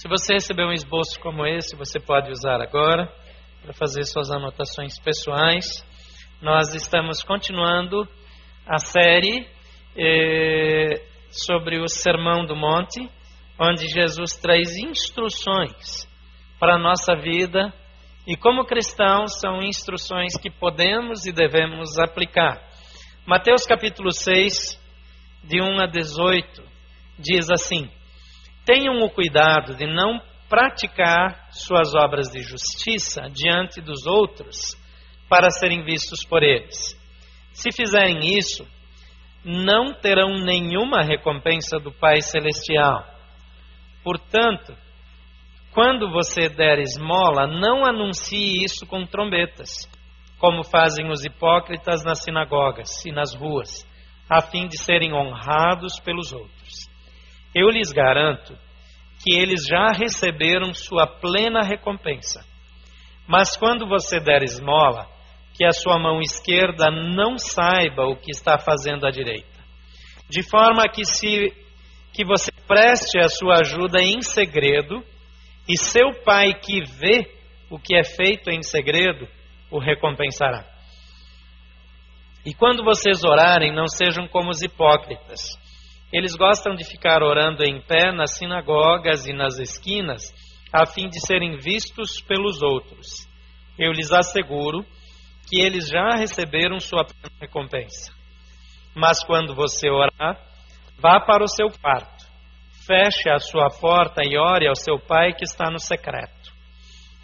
Se você recebeu um esboço como esse, você pode usar agora para fazer suas anotações pessoais. Nós estamos continuando a série eh, sobre o Sermão do Monte, onde Jesus traz instruções para a nossa vida e, como cristãos, são instruções que podemos e devemos aplicar. Mateus capítulo 6, de 1 a 18, diz assim: Tenham o cuidado de não praticar suas obras de justiça diante dos outros para serem vistos por eles. Se fizerem isso, não terão nenhuma recompensa do Pai Celestial. Portanto, quando você der esmola, não anuncie isso com trombetas, como fazem os hipócritas nas sinagogas e nas ruas, a fim de serem honrados pelos outros. Eu lhes garanto que eles já receberam sua plena recompensa. Mas quando você der esmola, que a sua mão esquerda não saiba o que está fazendo a direita. De forma que se que você preste a sua ajuda em segredo, e seu pai que vê o que é feito em segredo, o recompensará. E quando vocês orarem, não sejam como os hipócritas. Eles gostam de ficar orando em pé nas sinagogas e nas esquinas, a fim de serem vistos pelos outros. Eu lhes asseguro que eles já receberam sua recompensa. Mas quando você orar, vá para o seu quarto, feche a sua porta e ore ao seu pai que está no secreto.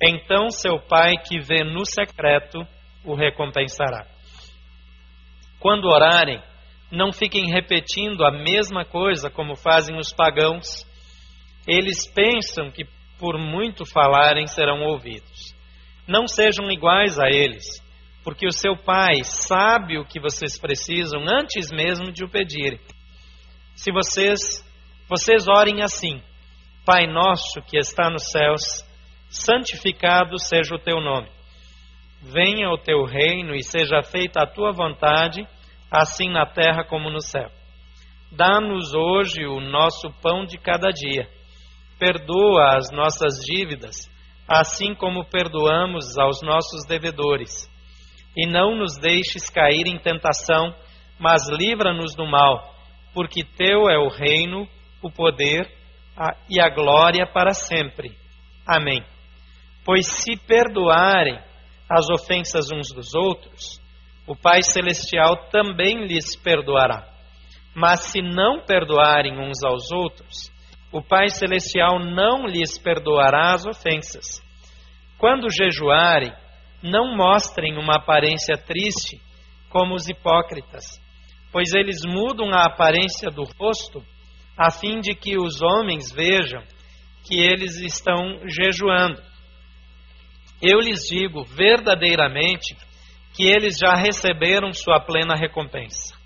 Então seu pai que vê no secreto o recompensará. Quando orarem, não fiquem repetindo a mesma coisa como fazem os pagãos. Eles pensam que por muito falarem serão ouvidos. Não sejam iguais a eles porque o seu pai sabe o que vocês precisam antes mesmo de o pedirem. Se vocês, vocês orem assim: Pai nosso que está nos céus, santificado seja o teu nome. Venha o teu reino e seja feita a tua vontade, assim na terra como no céu. Dá-nos hoje o nosso pão de cada dia. Perdoa as nossas dívidas, assim como perdoamos aos nossos devedores e não nos deixes cair em tentação, mas livra-nos do mal, porque teu é o reino, o poder a, e a glória para sempre. Amém. Pois se perdoarem as ofensas uns dos outros, o Pai Celestial também lhes perdoará. Mas se não perdoarem uns aos outros, o Pai Celestial não lhes perdoará as ofensas. Quando jejuarem, não mostrem uma aparência triste como os hipócritas, pois eles mudam a aparência do rosto a fim de que os homens vejam que eles estão jejuando. Eu lhes digo verdadeiramente que eles já receberam sua plena recompensa.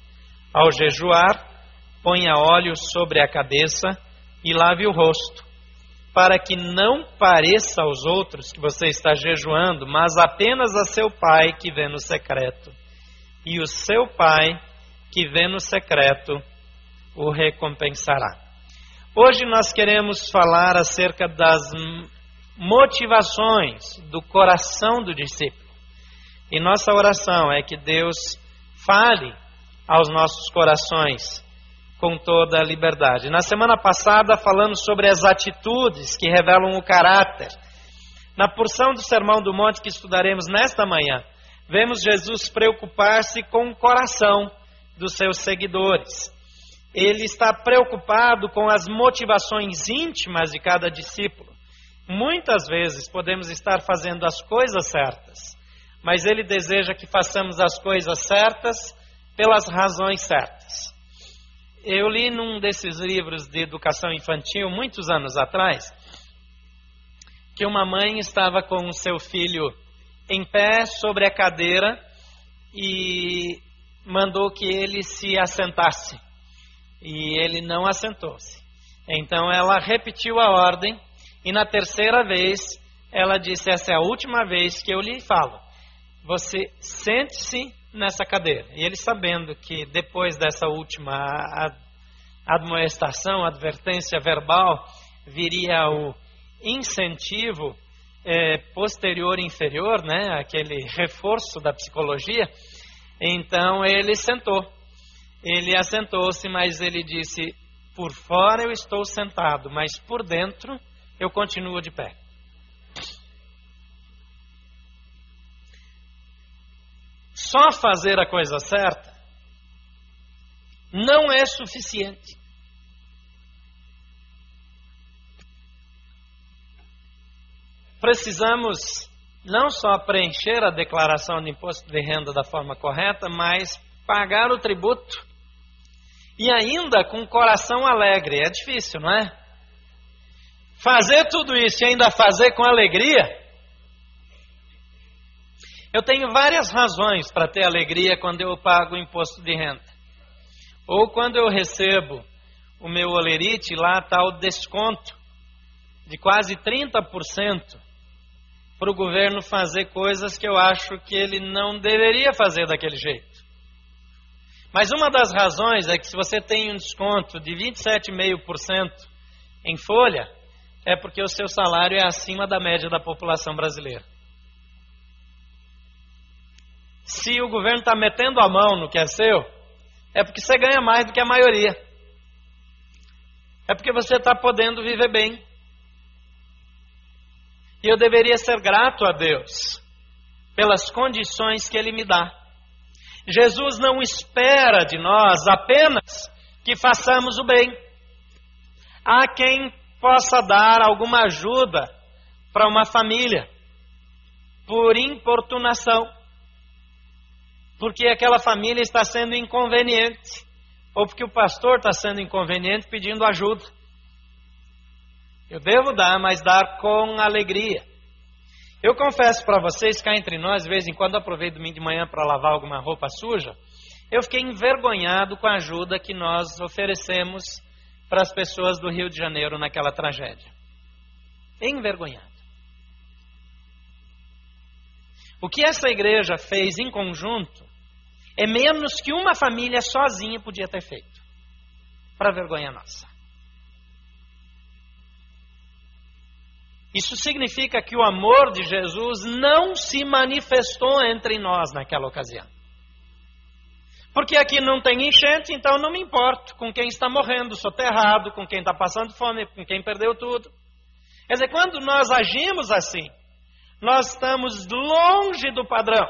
Ao jejuar, ponha óleo sobre a cabeça e lave o rosto para que não pareça aos outros que você está jejuando, mas apenas a seu pai que vê no secreto. E o seu pai que vê no secreto o recompensará. Hoje nós queremos falar acerca das motivações do coração do discípulo. E nossa oração é que Deus fale aos nossos corações com toda a liberdade. Na semana passada, falamos sobre as atitudes que revelam o caráter. Na porção do Sermão do Monte que estudaremos nesta manhã, vemos Jesus preocupar-se com o coração dos seus seguidores. Ele está preocupado com as motivações íntimas de cada discípulo. Muitas vezes podemos estar fazendo as coisas certas, mas ele deseja que façamos as coisas certas pelas razões certas. Eu li num desses livros de educação infantil, muitos anos atrás, que uma mãe estava com o seu filho em pé sobre a cadeira e mandou que ele se assentasse. E ele não assentou-se. Então ela repetiu a ordem e na terceira vez ela disse: Essa é a última vez que eu lhe falo. Você sente-se nessa cadeira. E ele sabendo que depois dessa última admoestação, advertência verbal, viria o incentivo é, posterior inferior, né, aquele reforço da psicologia. Então ele sentou. Ele assentou-se, mas ele disse: Por fora eu estou sentado, mas por dentro eu continuo de pé. Só fazer a coisa certa não é suficiente. Precisamos não só preencher a declaração de imposto de renda da forma correta, mas pagar o tributo e ainda com coração alegre. É difícil, não é? Fazer tudo isso e ainda fazer com alegria. Eu tenho várias razões para ter alegria quando eu pago o imposto de renda. Ou quando eu recebo o meu olerite, lá está o desconto de quase 30% para o governo fazer coisas que eu acho que ele não deveria fazer daquele jeito. Mas uma das razões é que se você tem um desconto de 27,5% em folha, é porque o seu salário é acima da média da população brasileira. Se o governo está metendo a mão no que é seu, é porque você ganha mais do que a maioria. É porque você está podendo viver bem. E eu deveria ser grato a Deus pelas condições que Ele me dá. Jesus não espera de nós apenas que façamos o bem. Há quem possa dar alguma ajuda para uma família por importunação, porque aquela família está sendo inconveniente, ou porque o pastor está sendo inconveniente pedindo ajuda. Eu devo dar, mas dar com alegria. Eu confesso para vocês, cá entre nós, de vez em quando aproveito domingo de manhã para lavar alguma roupa suja, eu fiquei envergonhado com a ajuda que nós oferecemos para as pessoas do Rio de Janeiro naquela tragédia. Envergonhado. O que essa igreja fez em conjunto é menos que uma família sozinha podia ter feito. Para vergonha nossa. Isso significa que o amor de Jesus não se manifestou entre nós naquela ocasião. Porque aqui não tem enchente, então não me importo com quem está morrendo, soterrado, com quem está passando fome, com quem perdeu tudo. Quer dizer, quando nós agimos assim, nós estamos longe do padrão.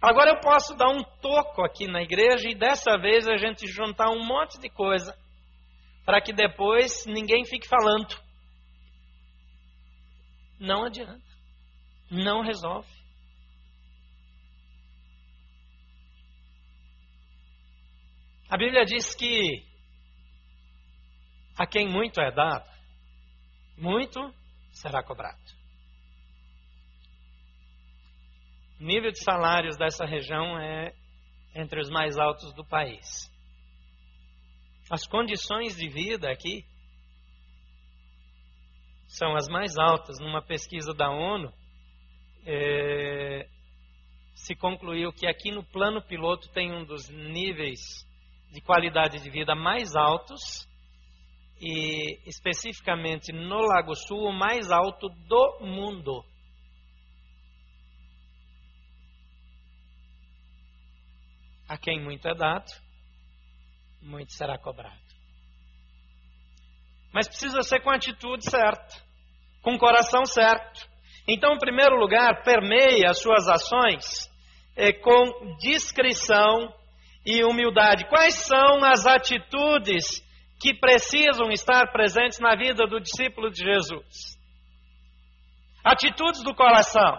Agora eu posso dar um toco aqui na igreja e dessa vez a gente juntar um monte de coisa para que depois ninguém fique falando. Não adianta. Não resolve. A Bíblia diz que a quem muito é dado, muito será cobrado. O nível de salários dessa região é entre os mais altos do país. As condições de vida aqui são as mais altas. Numa pesquisa da ONU, é, se concluiu que aqui no plano piloto tem um dos níveis de qualidade de vida mais altos e especificamente no Lago Sul o mais alto do mundo. A quem muito é dado, muito será cobrado. Mas precisa ser com a atitude certa, com o coração certo. Então, em primeiro lugar, permeie as suas ações é, com discrição e humildade. Quais são as atitudes que precisam estar presentes na vida do discípulo de Jesus? Atitudes do coração.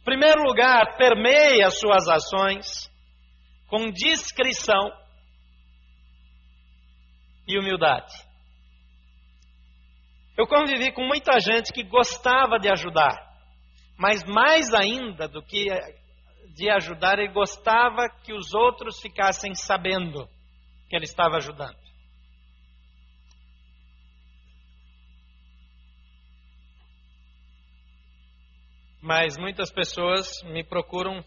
Em primeiro lugar, permeie as suas ações com discrição e humildade. Eu convivi com muita gente que gostava de ajudar, mas mais ainda do que de ajudar, ele gostava que os outros ficassem sabendo que ele estava ajudando. Mas muitas pessoas me procuram,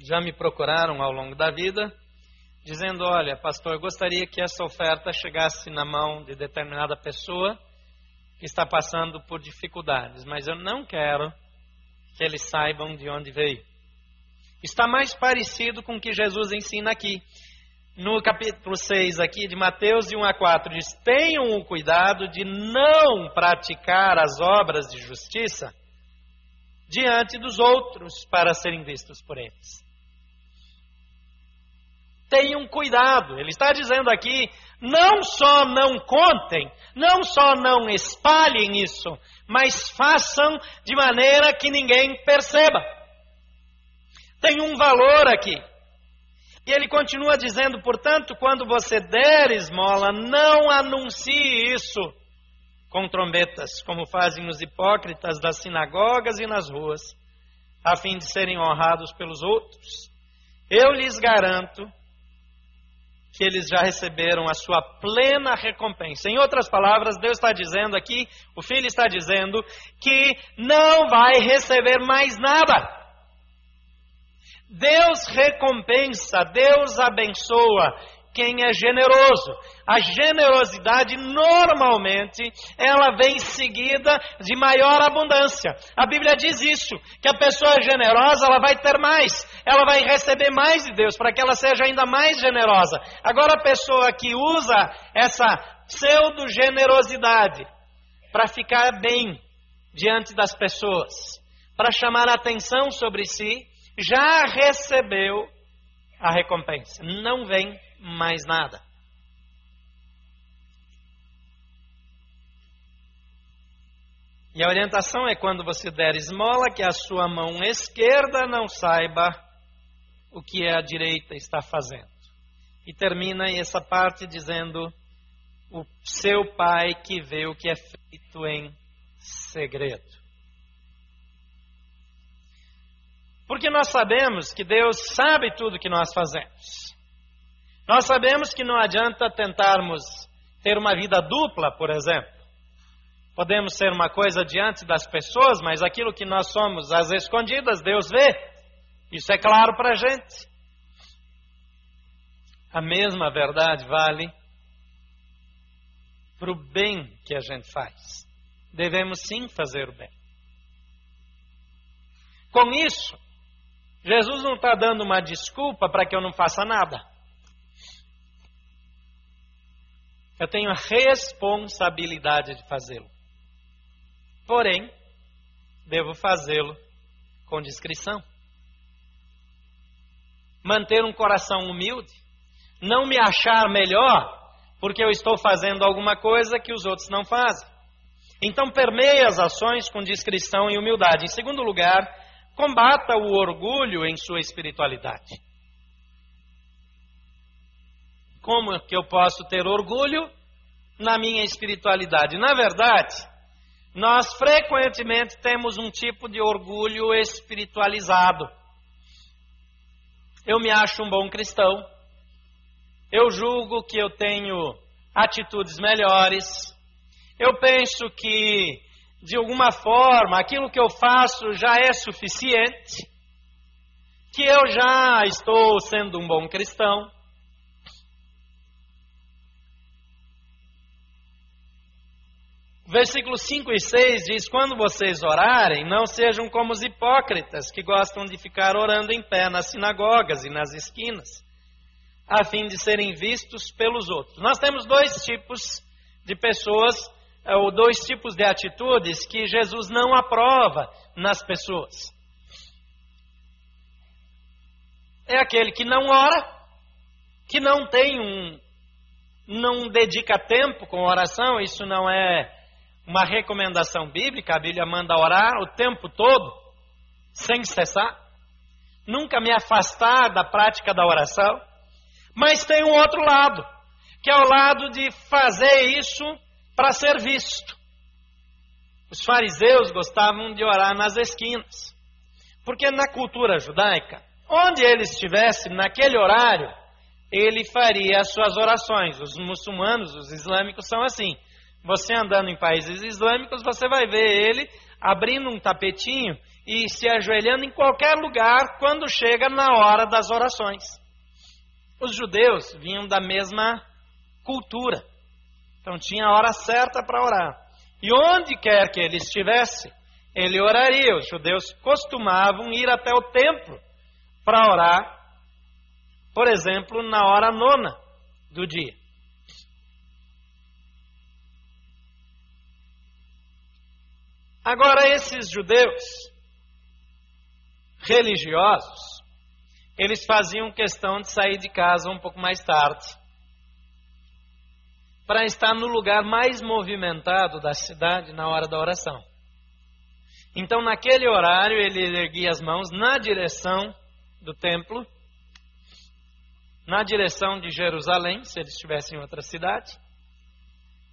já me procuraram ao longo da vida, dizendo: Olha, pastor, gostaria que essa oferta chegasse na mão de determinada pessoa que está passando por dificuldades, mas eu não quero que eles saibam de onde veio. Está mais parecido com o que Jesus ensina aqui. No capítulo 6 aqui de Mateus, de 1 a 4, diz: Tenham o cuidado de não praticar as obras de justiça diante dos outros para serem vistos por eles. Tenham cuidado, ele está dizendo aqui: não só não contem, não só não espalhem isso, mas façam de maneira que ninguém perceba. Tem um valor aqui. E ele continua dizendo, portanto, quando você der esmola, não anuncie isso com trombetas, como fazem os hipócritas das sinagogas e nas ruas, a fim de serem honrados pelos outros. Eu lhes garanto que eles já receberam a sua plena recompensa. Em outras palavras, Deus está dizendo aqui, o Filho está dizendo, que não vai receber mais nada. Deus recompensa, Deus abençoa quem é generoso. A generosidade normalmente ela vem seguida de maior abundância. A Bíblia diz isso, que a pessoa generosa ela vai ter mais, ela vai receber mais de Deus para que ela seja ainda mais generosa. Agora a pessoa que usa essa pseudo generosidade para ficar bem diante das pessoas, para chamar a atenção sobre si, já recebeu a recompensa. Não vem mais nada. E a orientação é quando você der esmola, que a sua mão esquerda não saiba o que a direita está fazendo. E termina essa parte dizendo: o seu pai que vê o que é feito em segredo. Porque nós sabemos que Deus sabe tudo que nós fazemos. Nós sabemos que não adianta tentarmos ter uma vida dupla, por exemplo. Podemos ser uma coisa diante das pessoas, mas aquilo que nós somos às escondidas, Deus vê. Isso é claro para a gente. A mesma verdade vale para o bem que a gente faz. Devemos sim fazer o bem. Com isso, Jesus não está dando uma desculpa para que eu não faça nada. Eu tenho a responsabilidade de fazê-lo. Porém, devo fazê-lo com discrição. Manter um coração humilde. Não me achar melhor porque eu estou fazendo alguma coisa que os outros não fazem. Então, permeie as ações com discrição e humildade. Em segundo lugar, Combata o orgulho em sua espiritualidade. Como que eu posso ter orgulho na minha espiritualidade? Na verdade, nós frequentemente temos um tipo de orgulho espiritualizado. Eu me acho um bom cristão. Eu julgo que eu tenho atitudes melhores. Eu penso que de alguma forma, aquilo que eu faço já é suficiente, que eu já estou sendo um bom cristão. Versículos 5 e 6 diz: Quando vocês orarem, não sejam como os hipócritas que gostam de ficar orando em pé nas sinagogas e nas esquinas, a fim de serem vistos pelos outros. Nós temos dois tipos de pessoas é, ou dois tipos de atitudes que Jesus não aprova nas pessoas. É aquele que não ora, que não tem um, não dedica tempo com oração, isso não é uma recomendação bíblica, a Bíblia manda orar o tempo todo, sem cessar, nunca me afastar da prática da oração, mas tem um outro lado, que é o lado de fazer isso para ser visto. Os fariseus gostavam de orar nas esquinas, porque na cultura judaica, onde ele estivesse naquele horário, ele faria as suas orações. Os muçulmanos, os islâmicos são assim. Você andando em países islâmicos, você vai ver ele abrindo um tapetinho e se ajoelhando em qualquer lugar quando chega na hora das orações. Os judeus vinham da mesma cultura. Então tinha a hora certa para orar. E onde quer que ele estivesse, ele oraria. Os judeus costumavam ir até o templo para orar, por exemplo, na hora nona do dia. Agora, esses judeus religiosos, eles faziam questão de sair de casa um pouco mais tarde, para estar no lugar mais movimentado da cidade na hora da oração. Então, naquele horário, ele erguia as mãos na direção do templo, na direção de Jerusalém, se eles estivessem em outra cidade,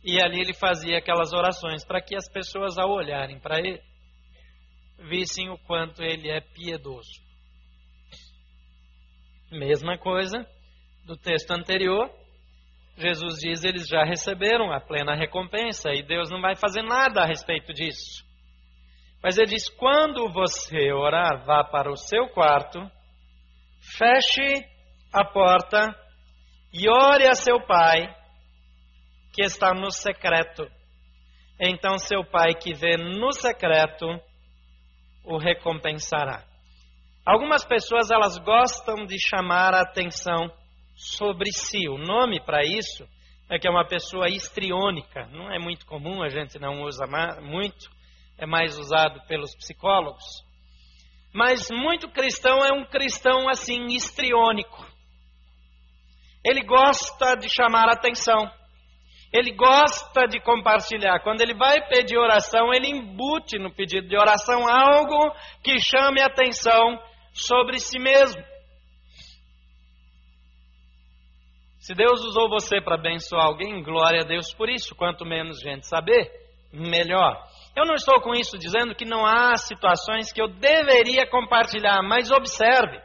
e ali ele fazia aquelas orações para que as pessoas, ao olharem para ele, vissem o quanto ele é piedoso. Mesma coisa do texto anterior. Jesus diz: eles já receberam a plena recompensa e Deus não vai fazer nada a respeito disso. Mas ele diz: quando você orar, vá para o seu quarto, feche a porta e ore a seu pai que está no secreto. Então seu pai que vê no secreto o recompensará. Algumas pessoas elas gostam de chamar a atenção sobre si. O nome para isso é que é uma pessoa histriônica. Não é muito comum, a gente não usa muito, é mais usado pelos psicólogos. Mas muito cristão é um cristão assim histriônico. Ele gosta de chamar a atenção. Ele gosta de compartilhar. Quando ele vai pedir oração, ele embute no pedido de oração algo que chame atenção sobre si mesmo. Se Deus usou você para abençoar alguém, glória a Deus por isso. Quanto menos gente saber, melhor. Eu não estou com isso dizendo que não há situações que eu deveria compartilhar, mas observe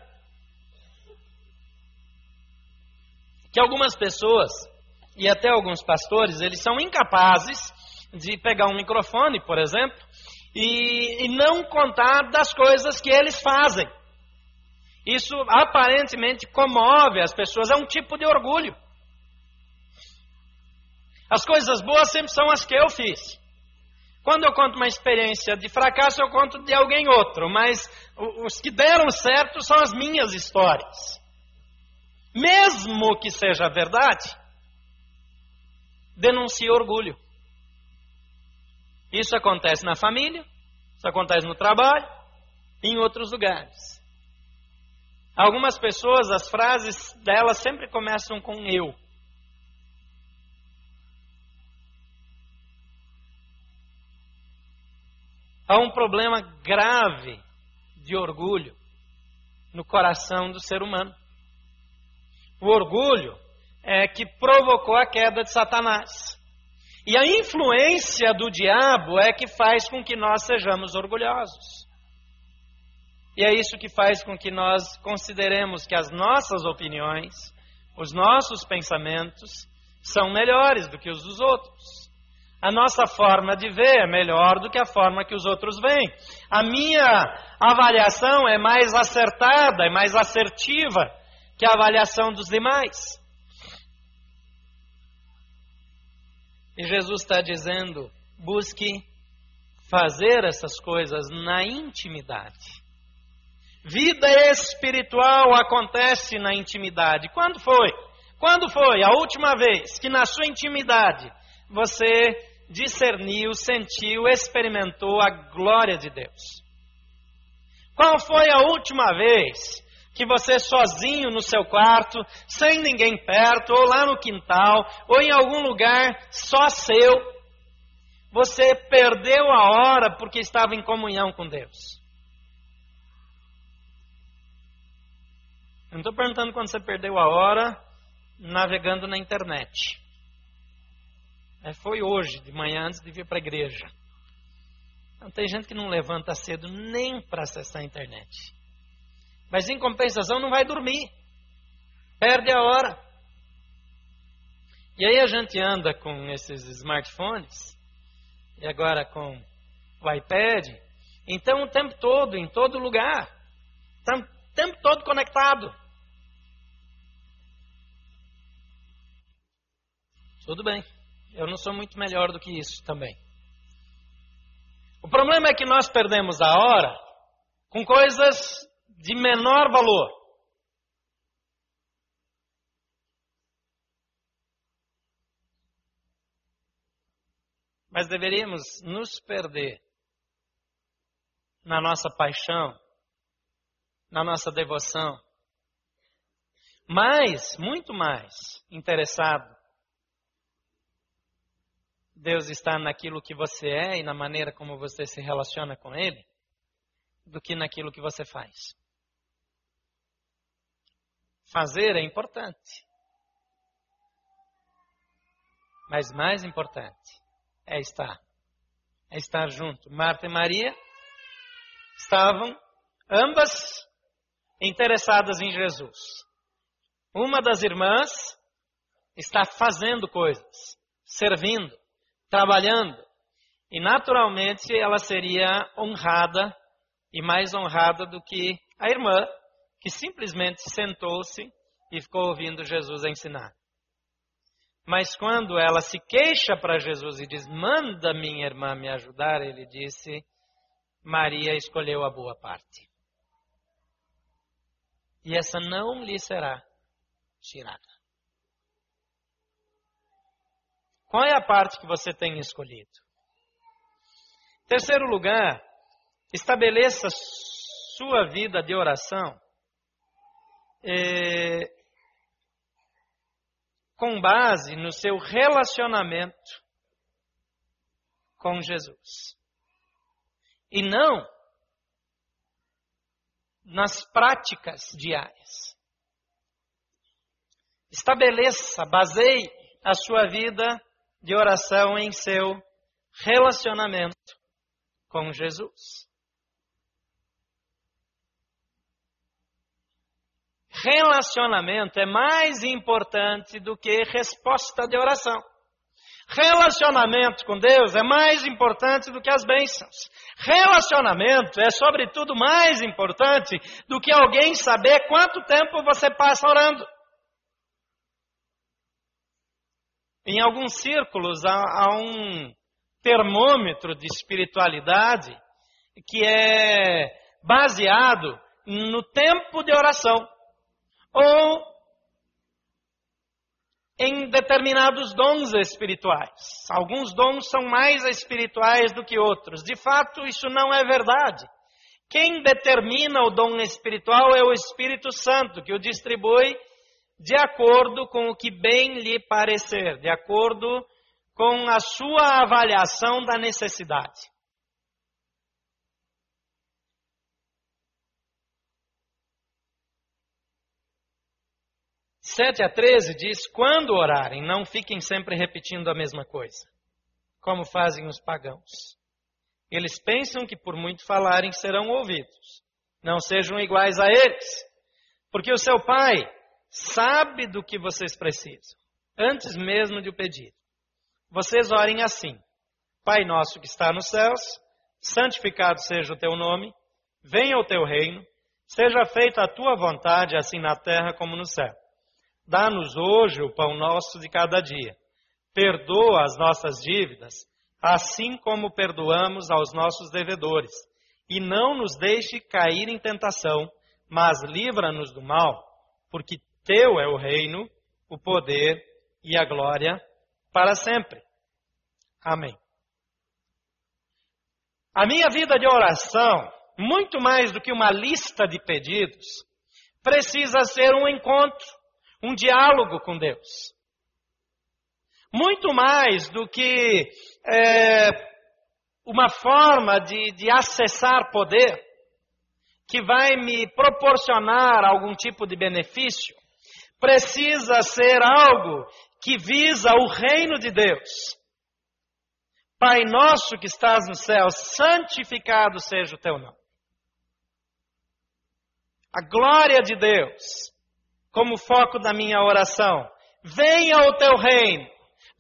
que algumas pessoas e até alguns pastores, eles são incapazes de pegar um microfone, por exemplo, e, e não contar das coisas que eles fazem. Isso aparentemente comove as pessoas, é um tipo de orgulho. As coisas boas sempre são as que eu fiz. Quando eu conto uma experiência de fracasso, eu conto de alguém outro, mas os que deram certo são as minhas histórias. Mesmo que seja verdade, denuncia orgulho. Isso acontece na família, isso acontece no trabalho em outros lugares. Algumas pessoas, as frases delas sempre começam com eu. Há um problema grave de orgulho no coração do ser humano. O orgulho é, que provocou a queda de Satanás. E a influência do diabo é que faz com que nós sejamos orgulhosos. E é isso que faz com que nós consideremos que as nossas opiniões, os nossos pensamentos, são melhores do que os dos outros. A nossa forma de ver é melhor do que a forma que os outros veem. A minha avaliação é mais acertada, é mais assertiva que a avaliação dos demais. E Jesus está dizendo: busque fazer essas coisas na intimidade. Vida espiritual acontece na intimidade. Quando foi? Quando foi a última vez que na sua intimidade você discerniu, sentiu, experimentou a glória de Deus? Qual foi a última vez que você sozinho no seu quarto, sem ninguém perto, ou lá no quintal, ou em algum lugar só seu, você perdeu a hora porque estava em comunhão com Deus. Eu não estou perguntando quando você perdeu a hora navegando na internet. É, foi hoje, de manhã, antes de vir para a igreja. Não, tem gente que não levanta cedo nem para acessar a internet. Mas em compensação não vai dormir. Perde a hora. E aí a gente anda com esses smartphones, e agora com o iPad, então o tempo todo, em todo lugar. Está o tempo todo conectado. Tudo bem. Eu não sou muito melhor do que isso também. problema é que nós perdemos a hora com coisas de menor valor. Mas deveríamos nos perder na nossa paixão, na nossa devoção, mais, muito mais interessado. Deus está naquilo que você é e na maneira como você se relaciona com Ele, do que naquilo que você faz. Fazer é importante. Mas mais importante é estar. É estar junto. Marta e Maria estavam ambas interessadas em Jesus. Uma das irmãs está fazendo coisas, servindo, trabalhando. E naturalmente ela seria honrada e mais honrada do que a irmã, que simplesmente sentou-se e ficou ouvindo Jesus ensinar. Mas quando ela se queixa para Jesus e diz: Manda minha irmã me ajudar, ele disse: Maria escolheu a boa parte. E essa não lhe será tirada. Qual é a parte que você tem escolhido? Terceiro lugar, estabeleça sua vida de oração eh, com base no seu relacionamento com Jesus. E não nas práticas diárias. Estabeleça, baseie a sua vida de oração em seu relacionamento com Jesus. Relacionamento é mais importante do que resposta de oração. Relacionamento com Deus é mais importante do que as bênçãos. Relacionamento é, sobretudo, mais importante do que alguém saber quanto tempo você passa orando. Em alguns círculos há, há um termômetro de espiritualidade que é baseado no tempo de oração ou em determinados dons espirituais. Alguns dons são mais espirituais do que outros. De fato, isso não é verdade. Quem determina o dom espiritual é o Espírito Santo, que o distribui de acordo com o que bem lhe parecer, de acordo com a sua avaliação da necessidade. 7 a 13 diz: Quando orarem, não fiquem sempre repetindo a mesma coisa, como fazem os pagãos. Eles pensam que por muito falarem serão ouvidos. Não sejam iguais a eles, porque o seu Pai sabe do que vocês precisam, antes mesmo de o pedir. Vocês orem assim: Pai nosso que está nos céus, santificado seja o teu nome, venha o teu reino, seja feita a tua vontade, assim na terra como no céu. Dá-nos hoje o pão nosso de cada dia. Perdoa as nossas dívidas, assim como perdoamos aos nossos devedores. E não nos deixe cair em tentação, mas livra-nos do mal, porque teu é o reino, o poder e a glória para sempre. Amém. A minha vida de oração, muito mais do que uma lista de pedidos, precisa ser um encontro um diálogo com Deus. Muito mais do que é, uma forma de, de acessar poder que vai me proporcionar algum tipo de benefício, precisa ser algo que visa o reino de Deus. Pai nosso que estás no céu, santificado seja o teu nome. A glória de Deus como foco da minha oração. Venha o teu reino,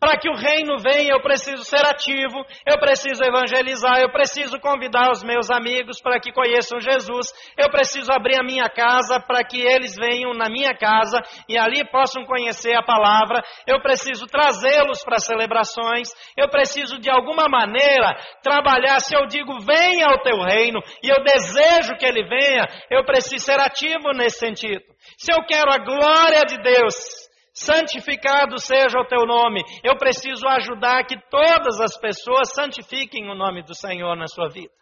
Para que o reino venha, eu preciso ser ativo, eu preciso evangelizar, eu preciso convidar os meus amigos para que conheçam Jesus, eu preciso abrir a minha casa para que eles venham na minha casa e ali possam conhecer a palavra, eu preciso trazê-los para celebrações, eu preciso de alguma maneira trabalhar. Se eu digo venha ao teu reino e eu desejo que ele venha, eu preciso ser ativo nesse sentido. Se eu quero a glória de Deus, santificado seja o teu nome. Eu preciso ajudar que todas as pessoas santifiquem o nome do Senhor na sua vida.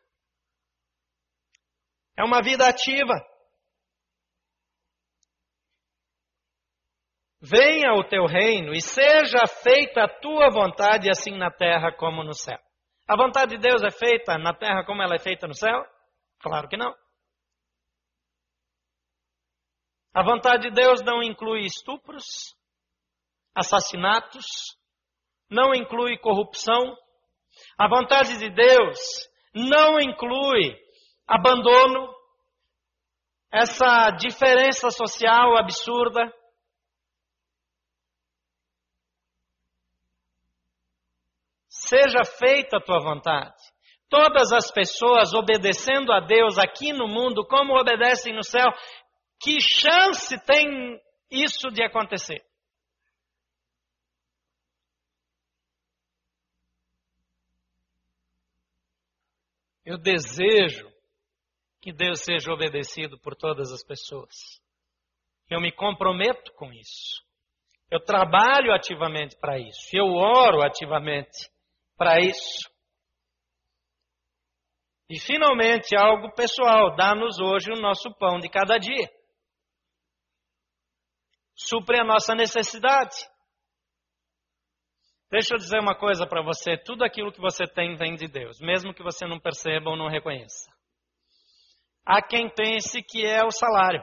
É uma vida ativa. Venha o teu reino e seja feita a tua vontade, assim na terra como no céu. A vontade de Deus é feita na terra como ela é feita no céu? Claro que não. A vontade de Deus não inclui estupros, assassinatos, não inclui corrupção. A vontade de Deus não inclui abandono, essa diferença social absurda. Seja feita a tua vontade. Todas as pessoas obedecendo a Deus aqui no mundo, como obedecem no céu, que chance tem isso de acontecer? Eu desejo que Deus seja obedecido por todas as pessoas. Eu me comprometo com isso. Eu trabalho ativamente para isso. Eu oro ativamente para isso. E finalmente, algo pessoal: dá-nos hoje o nosso pão de cada dia. Supre a nossa necessidade. Deixa eu dizer uma coisa para você: tudo aquilo que você tem vem de Deus, mesmo que você não perceba ou não reconheça. Há quem pense que é o salário.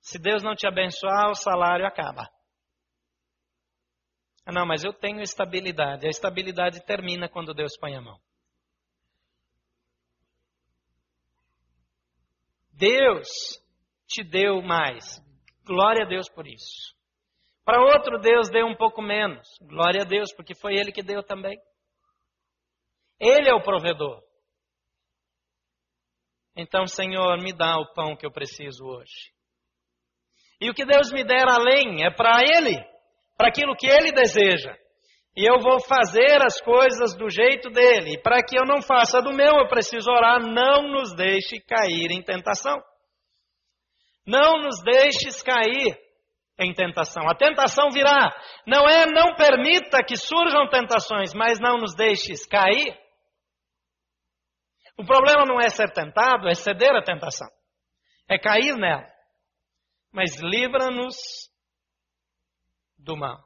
Se Deus não te abençoar, o salário acaba. Ah, não, mas eu tenho estabilidade. A estabilidade termina quando Deus põe a mão. Deus te deu mais. Glória a Deus por isso. Para outro, Deus deu um pouco menos. Glória a Deus, porque foi Ele que deu também. Ele é o provedor. Então, Senhor, me dá o pão que eu preciso hoje. E o que Deus me der além é para Ele, para aquilo que Ele deseja. E eu vou fazer as coisas do jeito dele. E para que eu não faça do meu, eu preciso orar. Não nos deixe cair em tentação. Não nos deixes cair em tentação. A tentação virá. Não é não permita que surjam tentações, mas não nos deixes cair. O problema não é ser tentado, é ceder à tentação. É cair nela. Mas livra-nos do mal.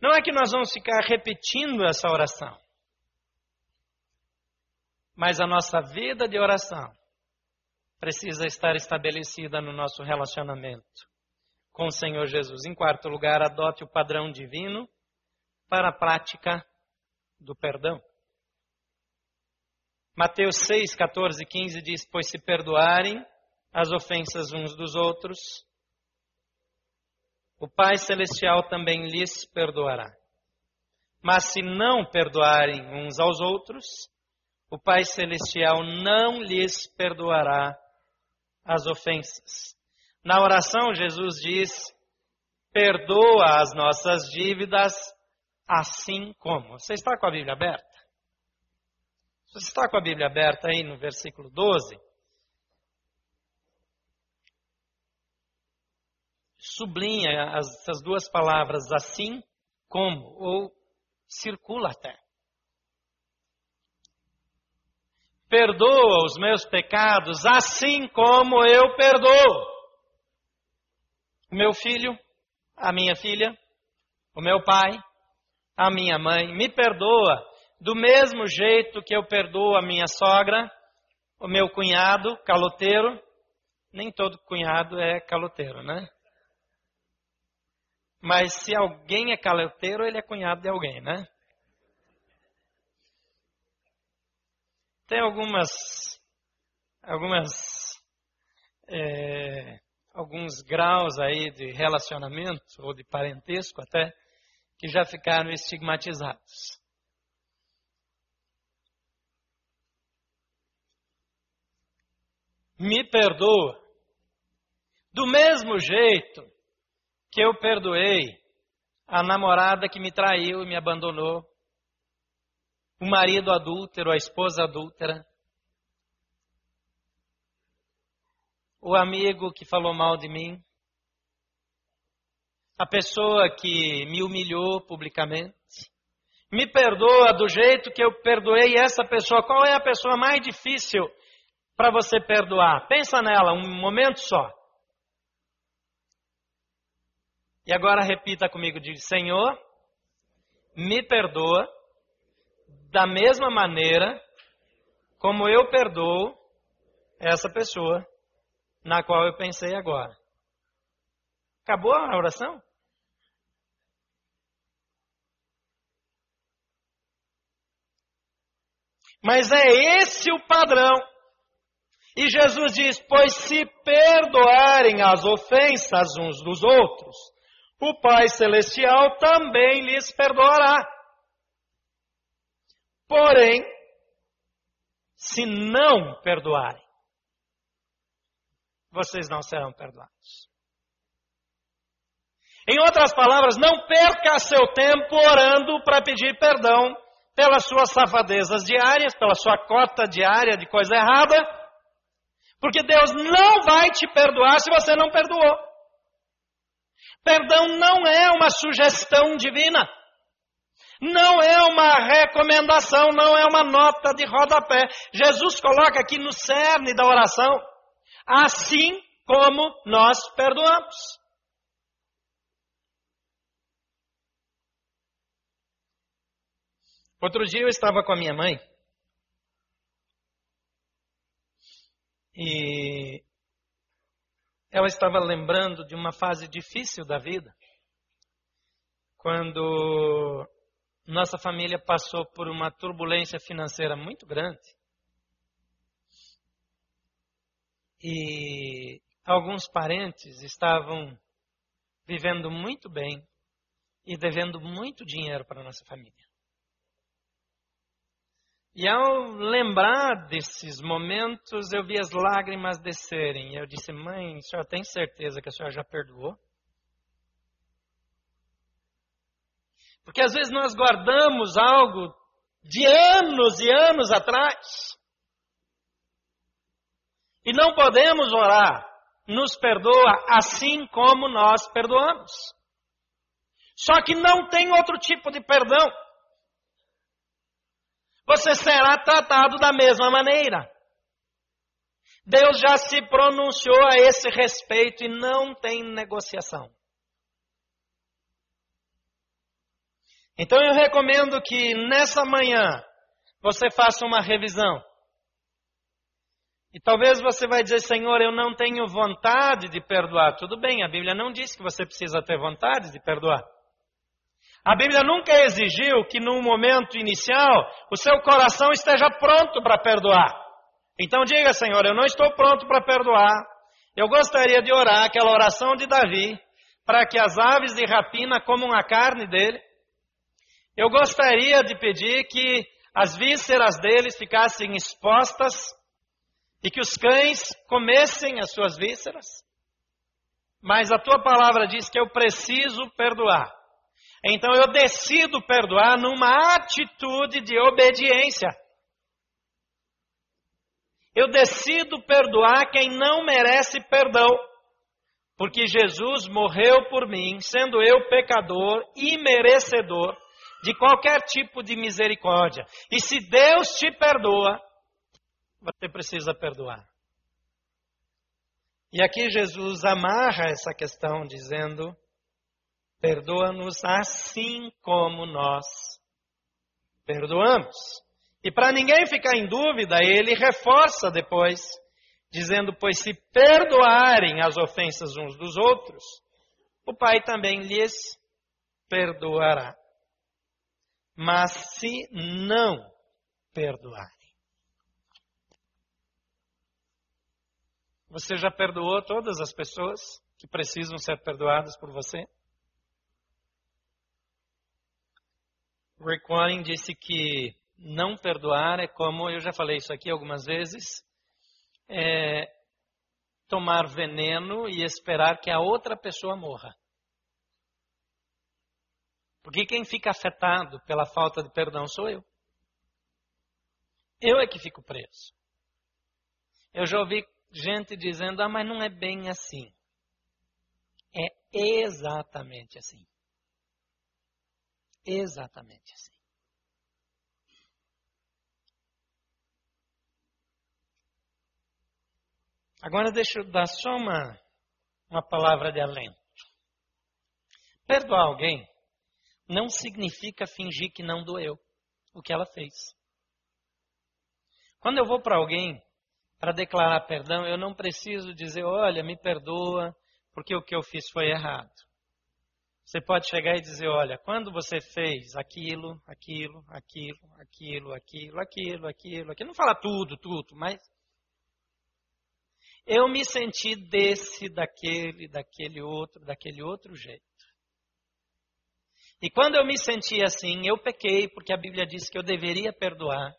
Não é que nós vamos ficar repetindo essa oração. Mas a nossa vida de oração precisa estar estabelecida no nosso relacionamento com o Senhor Jesus. Em quarto lugar, adote o padrão divino para a prática do perdão. Mateus 6, 14 e 15 diz: Pois se perdoarem as ofensas uns dos outros, o Pai Celestial também lhes perdoará. Mas se não perdoarem uns aos outros, o Pai Celestial não lhes perdoará as ofensas. Na oração, Jesus diz: perdoa as nossas dívidas, assim como. Você está com a Bíblia aberta? Você está com a Bíblia aberta aí no versículo 12? Sublinha essas duas palavras, assim como, ou circula até. Perdoa os meus pecados, assim como eu perdoo. O meu filho, a minha filha, o meu pai, a minha mãe, me perdoa do mesmo jeito que eu perdoo a minha sogra, o meu cunhado, caloteiro. Nem todo cunhado é caloteiro, né? Mas se alguém é caloteiro, ele é cunhado de alguém, né? Tem algumas, algumas, é, alguns graus aí de relacionamento, ou de parentesco até, que já ficaram estigmatizados. Me perdoa. Do mesmo jeito que eu perdoei a namorada que me traiu e me abandonou, o marido adúltero, a esposa adúltera, o amigo que falou mal de mim, a pessoa que me humilhou publicamente. Me perdoa do jeito que eu perdoei essa pessoa. Qual é a pessoa mais difícil para você perdoar? Pensa nela um momento só. E agora repita comigo: diz, Senhor, me perdoa da mesma maneira como eu perdoo essa pessoa na qual eu pensei agora. Acabou a oração? Mas é esse o padrão. E Jesus diz: Pois se perdoarem as ofensas uns dos outros, o Pai Celestial também lhes perdoará. Porém, se não perdoarem, vocês não serão perdoados. Em outras palavras, não perca seu tempo orando para pedir perdão pelas suas safadezas diárias, pela sua cota diária de coisa errada, porque Deus não vai te perdoar se você não perdoou. Perdão não é uma sugestão divina. Não é uma recomendação, não é uma nota de rodapé. Jesus coloca aqui no cerne da oração assim como nós perdoamos. Outro dia eu estava com a minha mãe e ela estava lembrando de uma fase difícil da vida, quando nossa família passou por uma turbulência financeira muito grande. e alguns parentes estavam vivendo muito bem e devendo muito dinheiro para a nossa família. E ao lembrar desses momentos, eu vi as lágrimas descerem. E eu disse, mãe, a senhora tem certeza que a senhora já perdoou? Porque às vezes nós guardamos algo de anos e anos atrás. E não podemos orar, nos perdoa assim como nós perdoamos. Só que não tem outro tipo de perdão. Você será tratado da mesma maneira. Deus já se pronunciou a esse respeito e não tem negociação. Então eu recomendo que nessa manhã você faça uma revisão. E talvez você vai dizer, Senhor, eu não tenho vontade de perdoar. Tudo bem, a Bíblia não diz que você precisa ter vontade de perdoar. A Bíblia nunca exigiu que num momento inicial o seu coração esteja pronto para perdoar. Então diga, Senhor, eu não estou pronto para perdoar. Eu gostaria de orar aquela oração de Davi para que as aves de rapina comam a carne dele. Eu gostaria de pedir que as vísceras deles ficassem expostas e que os cães comessem as suas vísceras. Mas a tua palavra diz que eu preciso perdoar. Então eu decido perdoar numa atitude de obediência. Eu decido perdoar quem não merece perdão, porque Jesus morreu por mim, sendo eu pecador e merecedor de qualquer tipo de misericórdia. E se Deus te perdoa, você precisa perdoar. E aqui Jesus amarra essa questão dizendo: perdoa-nos assim como nós perdoamos. E para ninguém ficar em dúvida, ele reforça depois, dizendo: Pois se perdoarem as ofensas uns dos outros, o Pai também lhes perdoará. Mas se não perdoar, Você já perdoou todas as pessoas que precisam ser perdoadas por você? Rick Warren disse que não perdoar é como, eu já falei isso aqui algumas vezes, é tomar veneno e esperar que a outra pessoa morra. Porque quem fica afetado pela falta de perdão sou eu. Eu é que fico preso. Eu já ouvi gente dizendo: ah, mas não é bem assim. É exatamente assim. Exatamente assim. Agora deixa eu dar só uma, uma palavra de alento. Perdoar alguém não significa fingir que não doeu o que ela fez. Quando eu vou para alguém para declarar perdão, eu não preciso dizer, olha, me perdoa, porque o que eu fiz foi errado. Você pode chegar e dizer, olha, quando você fez aquilo, aquilo, aquilo, aquilo, aquilo, aquilo, aquilo, aquilo, não fala tudo, tudo, mas eu me senti desse, daquele, daquele outro, daquele outro jeito. E quando eu me senti assim, eu pequei, porque a Bíblia diz que eu deveria perdoar.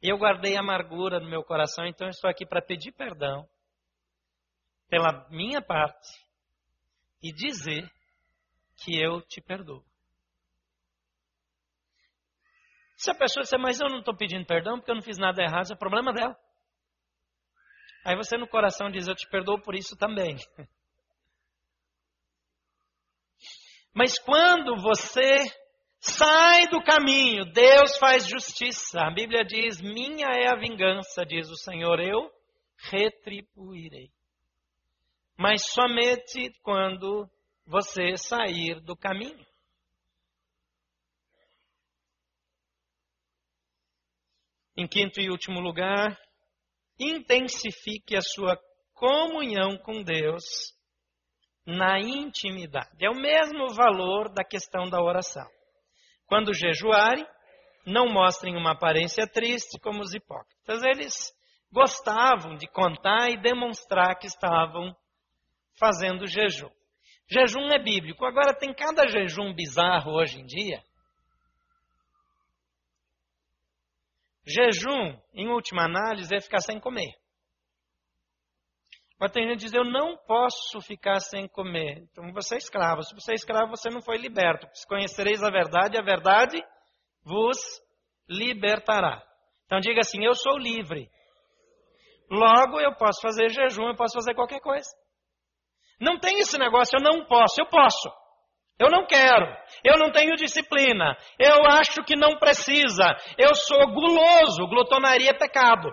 Eu guardei amargura no meu coração, então eu estou aqui para pedir perdão pela minha parte e dizer que eu te perdoo. Se a pessoa disser, mas eu não estou pedindo perdão porque eu não fiz nada errado, é problema dela. Aí você no coração diz, eu te perdoo por isso também. Mas quando você Sai do caminho, Deus faz justiça. A Bíblia diz: Minha é a vingança, diz o Senhor, eu retribuirei. Mas somente quando você sair do caminho. Em quinto e último lugar, intensifique a sua comunhão com Deus na intimidade. É o mesmo valor da questão da oração. Quando jejuarem, não mostrem uma aparência triste como os hipócritas. Eles gostavam de contar e demonstrar que estavam fazendo jejum. Jejum é bíblico. Agora tem cada jejum bizarro hoje em dia. Jejum, em última análise, é ficar sem comer. Mas tem gente que diz, eu não posso ficar sem comer. Então você é escravo. Se você é escravo, você não foi liberto. Se conhecereis a verdade, a verdade vos libertará. Então diga assim, eu sou livre. Logo eu posso fazer jejum, eu posso fazer qualquer coisa. Não tem esse negócio, eu não posso, eu posso. Eu não quero, eu não tenho disciplina, eu acho que não precisa, eu sou guloso, glutonaria é pecado.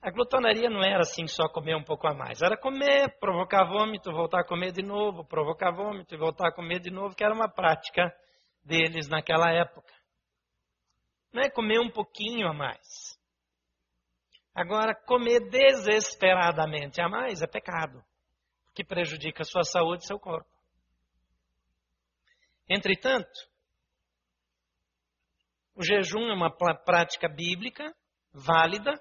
A glutonaria não era assim só comer um pouco a mais, era comer, provocar vômito, voltar a comer de novo, provocar vômito e voltar a comer de novo, que era uma prática deles naquela época. Não é comer um pouquinho a mais. Agora, comer desesperadamente a mais é pecado, que prejudica a sua saúde e seu corpo. Entretanto, o jejum é uma prática bíblica, válida,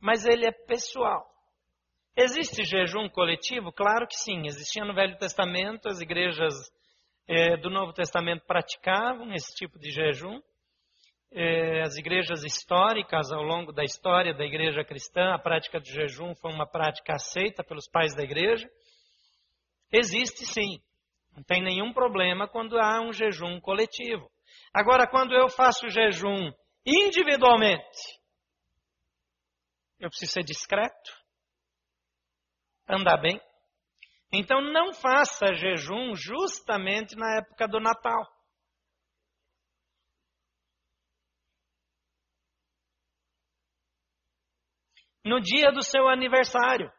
mas ele é pessoal. Existe jejum coletivo? Claro que sim. Existia no Velho Testamento, as igrejas é, do Novo Testamento praticavam esse tipo de jejum. É, as igrejas históricas, ao longo da história da igreja cristã, a prática do jejum foi uma prática aceita pelos pais da igreja. Existe sim. Não tem nenhum problema quando há um jejum coletivo. Agora, quando eu faço jejum individualmente, eu preciso ser discreto, andar bem. Então não faça jejum justamente na época do Natal. No dia do seu aniversário.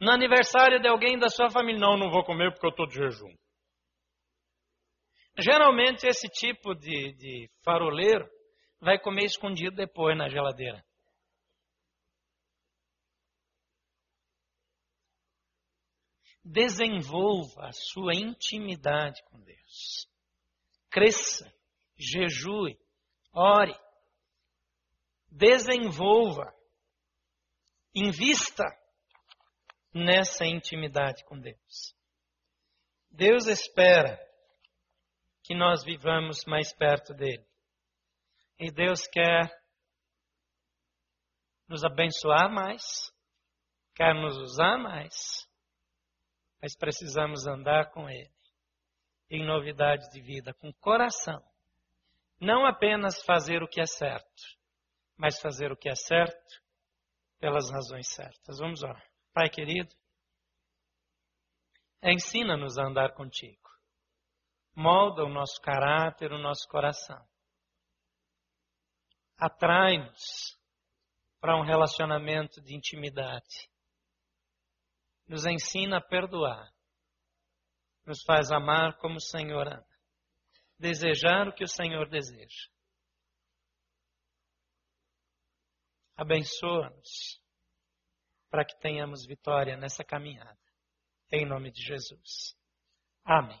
No aniversário de alguém da sua família. Não, não vou comer porque eu estou de jejum. Geralmente esse tipo de, de faroleiro vai comer escondido depois na geladeira. Desenvolva a sua intimidade com Deus. Cresça, jejue, ore, desenvolva, invista nessa intimidade com Deus. Deus espera que nós vivamos mais perto dele. E Deus quer nos abençoar mais, quer nos usar mais, mas precisamos andar com Ele em novidade de vida, com coração. Não apenas fazer o que é certo, mas fazer o que é certo pelas razões certas. Vamos lá. Pai querido, ensina-nos a andar contigo. Molda o nosso caráter, o nosso coração. Atrai-nos para um relacionamento de intimidade. Nos ensina a perdoar. Nos faz amar como o Senhor ama. Desejar o que o Senhor deseja. Abençoa-nos para que tenhamos vitória nessa caminhada. Em nome de Jesus. Amém.